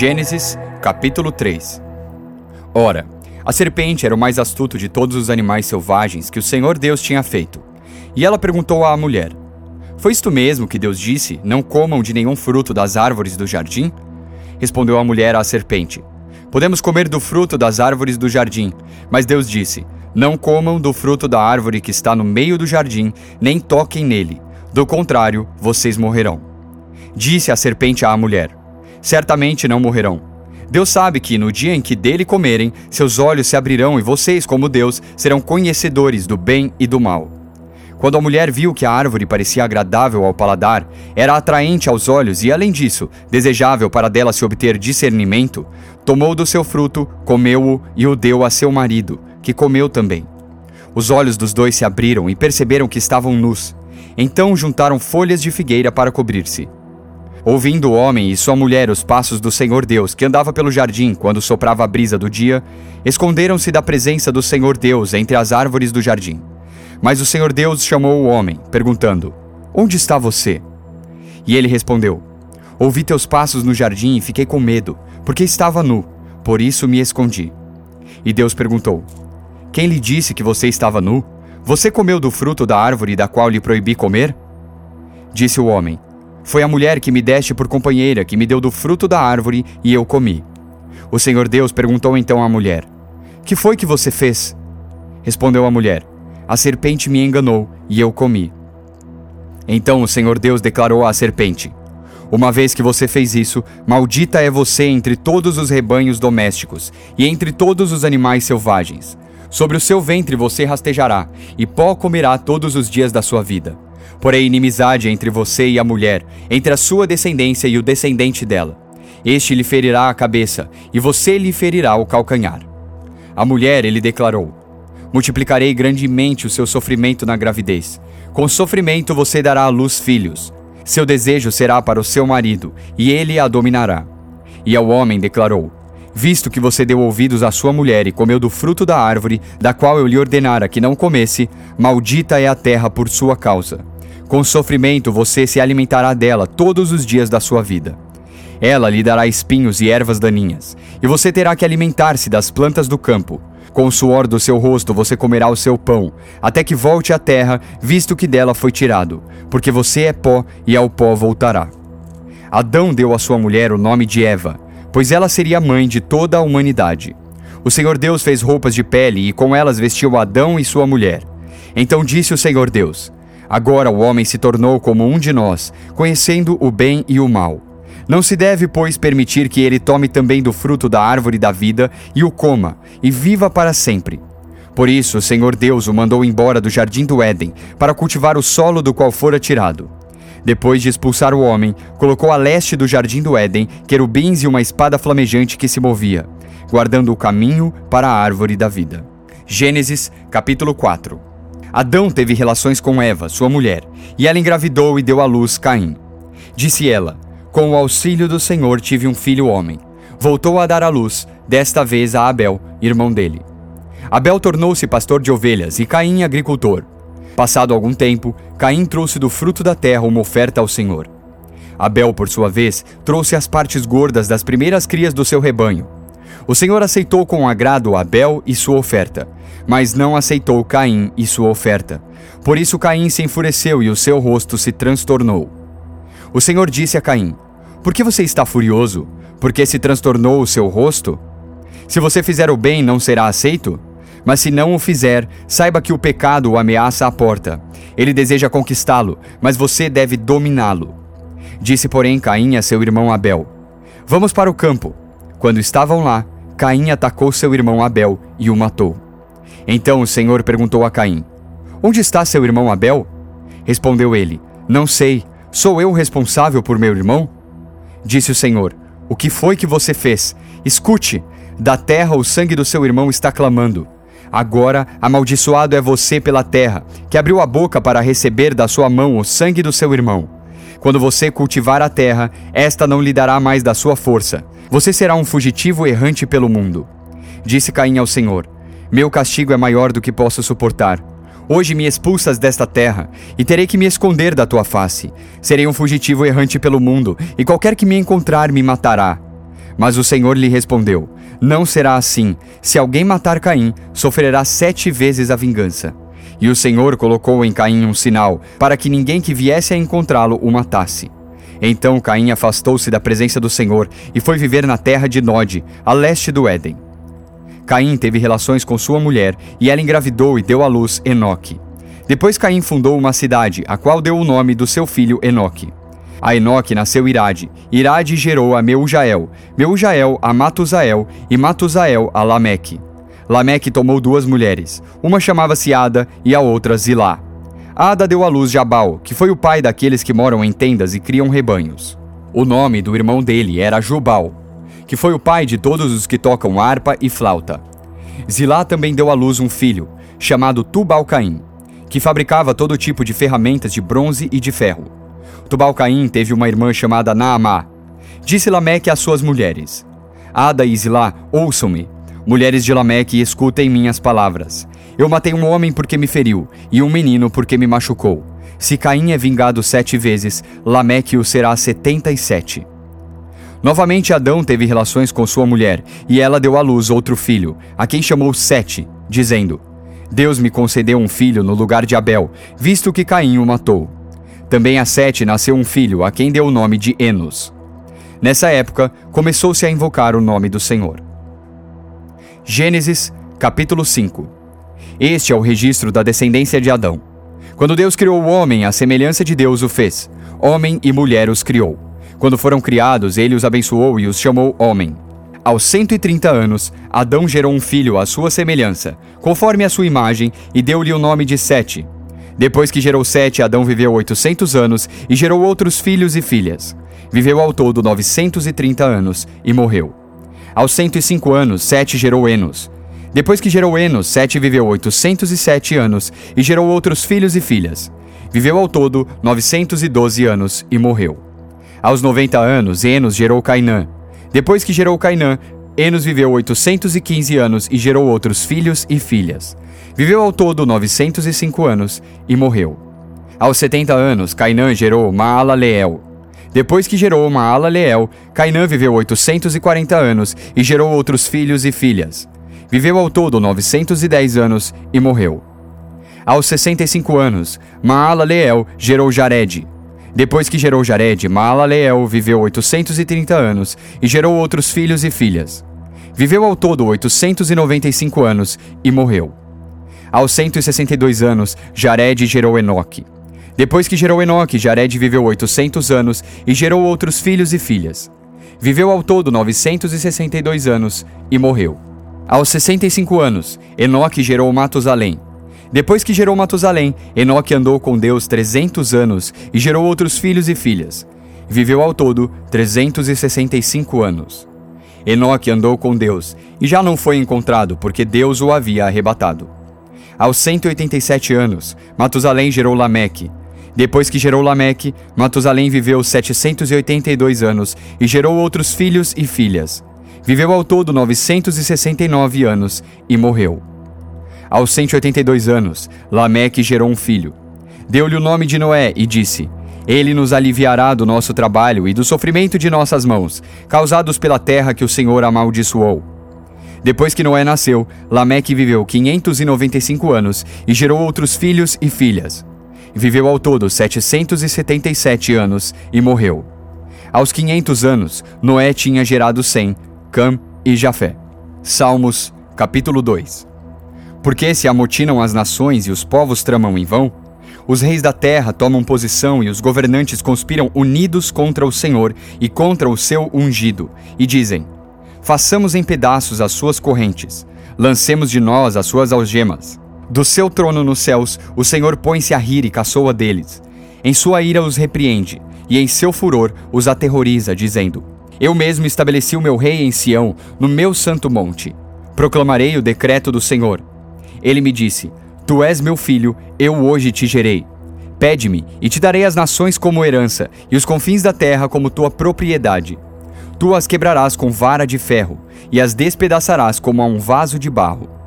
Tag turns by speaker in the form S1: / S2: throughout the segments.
S1: Gênesis, capítulo 3 Ora, a serpente era o mais astuto de todos os animais selvagens que o Senhor Deus tinha feito. E ela perguntou à mulher: Foi isto mesmo que Deus disse: Não comam de nenhum fruto das árvores do jardim? Respondeu a mulher à serpente: Podemos comer do fruto das árvores do jardim, mas Deus disse: Não comam do fruto da árvore que está no meio do jardim, nem toquem nele. Do contrário, vocês morrerão. Disse a serpente à mulher: certamente não morrerão. Deus sabe que no dia em que dele comerem, seus olhos se abrirão e vocês, como Deus, serão conhecedores do bem e do mal. Quando a mulher viu que a árvore parecia agradável ao paladar, era atraente aos olhos e, além disso, desejável para dela se obter discernimento, tomou do seu fruto, comeu-o e o deu a seu marido, que comeu também. Os olhos dos dois se abriram e perceberam que estavam nus. Então juntaram folhas de figueira para cobrir-se. Ouvindo o homem e sua mulher os passos do Senhor Deus, que andava pelo jardim quando soprava a brisa do dia, esconderam-se da presença do Senhor Deus entre as árvores do jardim. Mas o Senhor Deus chamou o homem, perguntando: Onde está você? E ele respondeu: Ouvi teus passos no jardim e fiquei com medo, porque estava nu, por isso me escondi. E Deus perguntou: Quem lhe disse que você estava nu? Você comeu do fruto da árvore da qual lhe proibi comer? Disse o homem: foi a mulher que me deste por companheira, que me deu do fruto da árvore e eu comi. O Senhor Deus perguntou então à mulher: Que foi que você fez? Respondeu a mulher: A serpente me enganou e eu comi. Então o Senhor Deus declarou à serpente: Uma vez que você fez isso, maldita é você entre todos os rebanhos domésticos e entre todos os animais selvagens. Sobre o seu ventre você rastejará, e pó comerá todos os dias da sua vida. Porém, inimizade entre você e a mulher, entre a sua descendência e o descendente dela. Este lhe ferirá a cabeça, e você lhe ferirá o calcanhar. A mulher, ele declarou: Multiplicarei grandemente o seu sofrimento na gravidez. Com sofrimento você dará à luz filhos. Seu desejo será para o seu marido, e ele a dominará. E ao homem declarou: Visto que você deu ouvidos à sua mulher e comeu do fruto da árvore, da qual eu lhe ordenara que não comesse, maldita é a terra por sua causa. Com sofrimento você se alimentará dela todos os dias da sua vida. Ela lhe dará espinhos e ervas daninhas, e você terá que alimentar-se das plantas do campo. Com o suor do seu rosto você comerá o seu pão, até que volte à terra, visto que dela foi tirado, porque você é pó e ao pó voltará. Adão deu à sua mulher o nome de Eva, pois ela seria mãe de toda a humanidade. O Senhor Deus fez roupas de pele e com elas vestiu Adão e sua mulher. Então disse o Senhor Deus: Agora o homem se tornou como um de nós, conhecendo o bem e o mal. Não se deve, pois, permitir que ele tome também do fruto da árvore da vida e o coma, e viva para sempre. Por isso, o Senhor Deus o mandou embora do jardim do Éden, para cultivar o solo do qual fora tirado. Depois de expulsar o homem, colocou a leste do jardim do Éden querubins e uma espada flamejante que se movia, guardando o caminho para a árvore da vida. Gênesis, capítulo 4 Adão teve relações com Eva, sua mulher, e ela engravidou e deu à luz Caim. Disse ela: Com o auxílio do Senhor tive um filho homem. Voltou a dar à luz, desta vez a Abel, irmão dele. Abel tornou-se pastor de ovelhas e Caim agricultor. Passado algum tempo, Caim trouxe do fruto da terra uma oferta ao Senhor. Abel, por sua vez, trouxe as partes gordas das primeiras crias do seu rebanho. O Senhor aceitou com agrado Abel e sua oferta, mas não aceitou Caim e sua oferta. Por isso Caim se enfureceu e o seu rosto se transtornou. O Senhor disse a Caim: Por que você está furioso? Porque se transtornou o seu rosto? Se você fizer o bem, não será aceito? Mas se não o fizer, saiba que o pecado o ameaça à porta. Ele deseja conquistá-lo, mas você deve dominá-lo. Disse, porém, Caim a seu irmão Abel: Vamos para o campo. Quando estavam lá, Caim atacou seu irmão Abel e o matou. Então o Senhor perguntou a Caim: Onde está seu irmão Abel? Respondeu ele: Não sei. Sou eu responsável por meu irmão? Disse o Senhor: O que foi que você fez? Escute: da terra o sangue do seu irmão está clamando. Agora amaldiçoado é você pela terra, que abriu a boca para receber da sua mão o sangue do seu irmão. Quando você cultivar a terra, esta não lhe dará mais da sua força. Você será um fugitivo errante pelo mundo. Disse Caim ao Senhor: meu castigo é maior do que posso suportar. Hoje me expulsas desta terra, e terei que me esconder da tua face. Serei um fugitivo errante pelo mundo, e qualquer que me encontrar me matará. Mas o Senhor lhe respondeu: Não será assim. Se alguém matar Caim, sofrerá sete vezes a vingança. E o Senhor colocou em Caim um sinal, para que ninguém que viesse a encontrá-lo o matasse. Então Caim afastou-se da presença do Senhor e foi viver na terra de Nod, a leste do Éden. Caim teve relações com sua mulher e ela engravidou e deu à luz Enoque. Depois Caim fundou uma cidade, a qual deu o nome do seu filho Enoque. A Enoque nasceu Irade. Irade gerou a Meujael, Meujael a Matusael e Matusael a Lameque. Lameque tomou duas mulheres, uma chamava-se Ada e a outra Zilá. Ada deu à luz Jabal, que foi o pai daqueles que moram em tendas e criam rebanhos. O nome do irmão dele era Jubal, que foi o pai de todos os que tocam harpa e flauta. Zilá também deu à luz um filho, chamado Tubal-Caim, que fabricava todo tipo de ferramentas de bronze e de ferro. Tubal-Caim teve uma irmã chamada Naamá. Disse Lameque às suas mulheres: Ada e Zilá, ouçam-me. Mulheres de Lameque, escutem minhas palavras. Eu matei um homem porque me feriu, e um menino porque me machucou. Se Caim é vingado sete vezes, Lameque o será setenta e sete. Novamente Adão teve relações com sua mulher, e ela deu à luz outro filho, a quem chamou Sete, dizendo: Deus me concedeu um filho no lugar de Abel, visto que Caim o matou. Também a Sete nasceu um filho, a quem deu o nome de Enos. Nessa época, começou-se a invocar o nome do Senhor. Gênesis, capítulo 5 Este é o registro da descendência de Adão. Quando Deus criou o homem, a semelhança de Deus o fez. Homem e mulher os criou. Quando foram criados, ele os abençoou e os chamou homem. Aos 130 anos, Adão gerou um filho à sua semelhança, conforme a sua imagem, e deu-lhe o nome de Sete, depois que gerou Sete, Adão viveu 800 anos e gerou outros filhos e filhas. Viveu ao todo 930 anos e morreu. Aos 105 anos, Sete gerou Enos. Depois que gerou Enos, Sete viveu 807 anos e gerou outros filhos e filhas. Viveu ao todo 912 anos e morreu. Aos 90 anos, Enos gerou Cainã. Depois que gerou Cainã, Enos viveu 815 anos e gerou outros filhos e filhas. Viveu ao todo 905 anos e morreu. Aos 70 anos, Cainã gerou Maalaleel. Depois que gerou Maalaleel, Cainã viveu 840 anos e gerou outros filhos e filhas. Viveu ao todo 910 anos e morreu. Aos 65 anos, Maalaleel gerou Jared. Depois que gerou Jared, Maalaleel viveu 830 anos e gerou outros filhos e filhas. Viveu ao todo 895 anos e morreu. Aos 162 anos, Jared gerou Enoque. Depois que gerou Enoque, Jared viveu 800 anos e gerou outros filhos e filhas. Viveu ao todo 962 anos e morreu. Aos 65 anos, Enoque gerou Matusalém. Depois que gerou Matusalém, Enoque andou com Deus 300 anos e gerou outros filhos e filhas. Viveu ao todo 365 anos. Enoque andou com Deus e já não foi encontrado porque Deus o havia arrebatado. Aos 187 anos, Matusalém gerou Lameque. Depois que gerou Lameque, Matusalém viveu 782 anos e gerou outros filhos e filhas. Viveu ao todo 969 anos e morreu. Aos 182 anos, Lameque gerou um filho. Deu-lhe o nome de Noé e disse: Ele nos aliviará do nosso trabalho e do sofrimento de nossas mãos, causados pela terra que o Senhor amaldiçoou. Depois que Noé nasceu, Lameque viveu 595 anos e gerou outros filhos e filhas. Viveu ao todo 777 anos e morreu. Aos 500 anos, Noé tinha gerado Sem, Cam e Jafé. Salmos, capítulo 2 Porque se amotinam as nações e os povos tramam em vão? Os reis da terra tomam posição e os governantes conspiram unidos contra o Senhor e contra o seu ungido, e dizem: Façamos em pedaços as suas correntes, lancemos de nós as suas algemas. Do seu trono nos céus, o Senhor põe-se a rir e caçoa deles. Em sua ira os repreende, e em seu furor os aterroriza, dizendo: Eu mesmo estabeleci o meu rei em Sião, no meu santo monte. Proclamarei o decreto do Senhor. Ele me disse: Tu és meu filho, eu hoje te gerei. Pede-me, e te darei as nações como herança, e os confins da terra como tua propriedade. Tu as quebrarás com vara de ferro, e as despedaçarás como a um vaso de barro.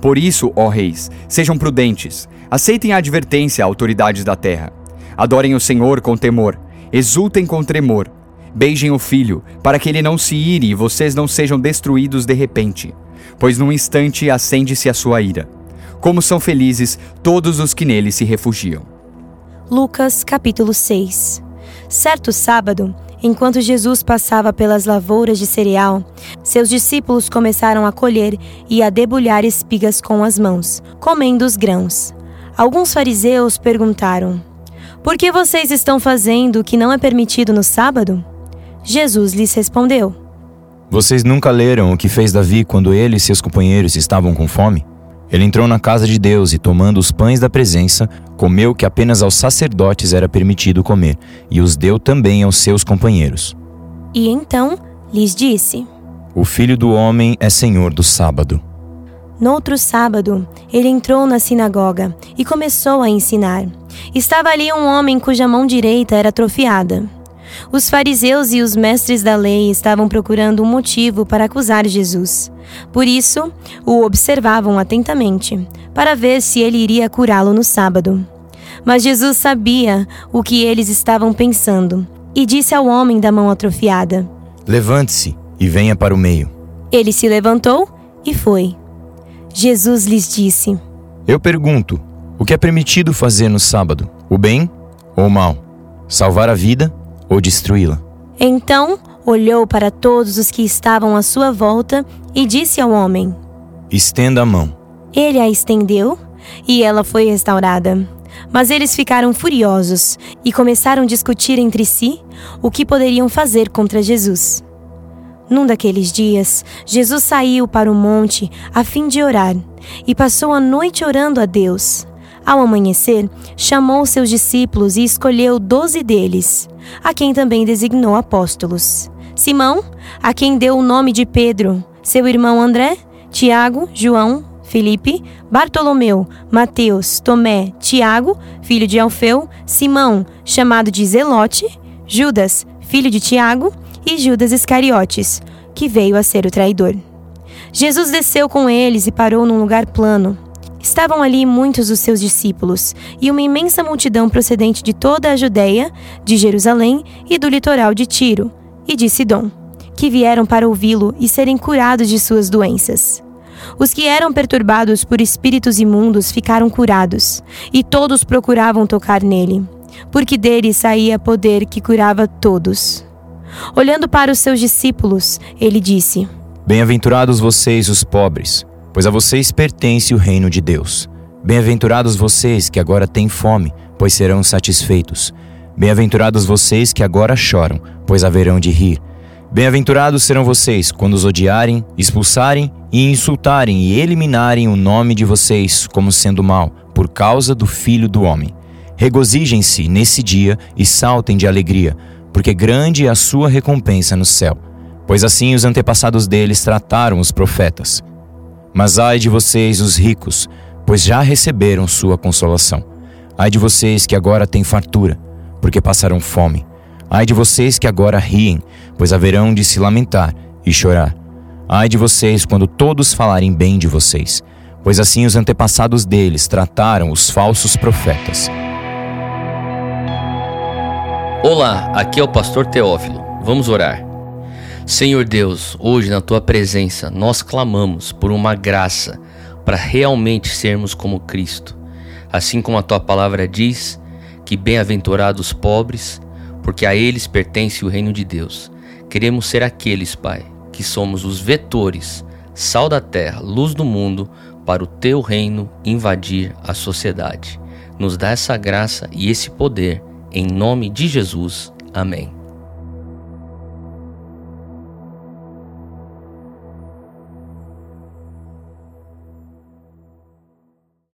S1: Por isso, ó reis, sejam prudentes, aceitem a advertência, autoridades da terra. Adorem o Senhor com temor, exultem com tremor. Beijem o filho, para que ele não se ire e vocês não sejam destruídos de repente, pois num instante acende-se a sua ira. Como são felizes todos os que nele se refugiam.
S2: Lucas capítulo 6 Certo sábado, enquanto Jesus passava pelas lavouras de cereal, seus discípulos começaram a colher e a debulhar espigas com as mãos, comendo os grãos. Alguns fariseus perguntaram: Por que vocês estão fazendo o que não é permitido no sábado? Jesus lhes respondeu:
S3: Vocês nunca leram o que fez Davi quando ele e seus companheiros estavam com fome? Ele entrou na casa de Deus e, tomando os pães da presença, comeu que apenas aos sacerdotes era permitido comer, e os deu também aos seus companheiros.
S2: E então lhes disse:
S3: O filho do homem é senhor do sábado.
S2: No outro sábado, ele entrou na sinagoga e começou a ensinar. Estava ali um homem cuja mão direita era atrofiada. Os fariseus e os mestres da lei estavam procurando um motivo para acusar Jesus. Por isso, o observavam atentamente, para ver se ele iria curá-lo no sábado. Mas Jesus sabia o que eles estavam pensando e disse ao homem da mão atrofiada:
S3: Levante-se e venha para o meio.
S2: Ele se levantou e foi. Jesus lhes disse:
S3: Eu pergunto: o que é permitido fazer no sábado? O bem ou o mal? Salvar a vida ou destruí-la?
S2: Então olhou para todos os que estavam à sua volta e disse ao homem:
S3: Estenda a mão.
S2: Ele a estendeu e ela foi restaurada. Mas eles ficaram furiosos e começaram a discutir entre si o que poderiam fazer contra Jesus. Num daqueles dias, Jesus saiu para o monte a fim de orar e passou a noite orando a Deus. Ao amanhecer, chamou seus discípulos e escolheu doze deles, a quem também designou apóstolos. Simão, a quem deu o nome de Pedro, seu irmão André, Tiago, João, Felipe, Bartolomeu, Mateus, Tomé, Tiago, filho de Alfeu, Simão, chamado de Zelote, Judas, filho de Tiago, e Judas Iscariotes, que veio a ser o traidor. Jesus desceu com eles e parou num lugar plano. Estavam ali muitos dos seus discípulos e uma imensa multidão procedente de toda a Judéia, de Jerusalém e do litoral de Tiro e de Sidom, que vieram para ouvi-lo e serem curados de suas doenças. Os que eram perturbados por espíritos imundos ficaram curados, e todos procuravam tocar nele, porque dele saía poder que curava todos. Olhando para os seus discípulos, ele disse:
S3: Bem-aventurados vocês, os pobres pois a vocês pertence o reino de Deus. Bem-aventurados vocês que agora têm fome, pois serão satisfeitos. Bem-aventurados vocês que agora choram, pois haverão de rir. Bem-aventurados serão vocês quando os odiarem, expulsarem e insultarem e eliminarem o nome de vocês como sendo mal, por causa do Filho do Homem. Regozijem-se nesse dia e saltem de alegria, porque grande é a sua recompensa no céu. Pois assim os antepassados deles trataram os profetas. Mas ai de vocês, os ricos, pois já receberam sua consolação. Ai de vocês que agora têm fartura, porque passarão fome. Ai de vocês que agora riem, pois haverão de se lamentar e chorar. Ai de vocês quando todos falarem bem de vocês, pois assim os antepassados deles trataram os falsos profetas.
S4: Olá, aqui é o pastor Teófilo. Vamos orar. Senhor Deus, hoje na tua presença nós clamamos por uma graça para realmente sermos como Cristo. Assim como a tua palavra diz que bem-aventurados pobres, porque a eles pertence o reino de Deus. Queremos ser aqueles, Pai, que somos os vetores, sal da terra, luz do mundo, para o teu reino invadir a sociedade. Nos dá essa graça e esse poder, em nome de Jesus. Amém.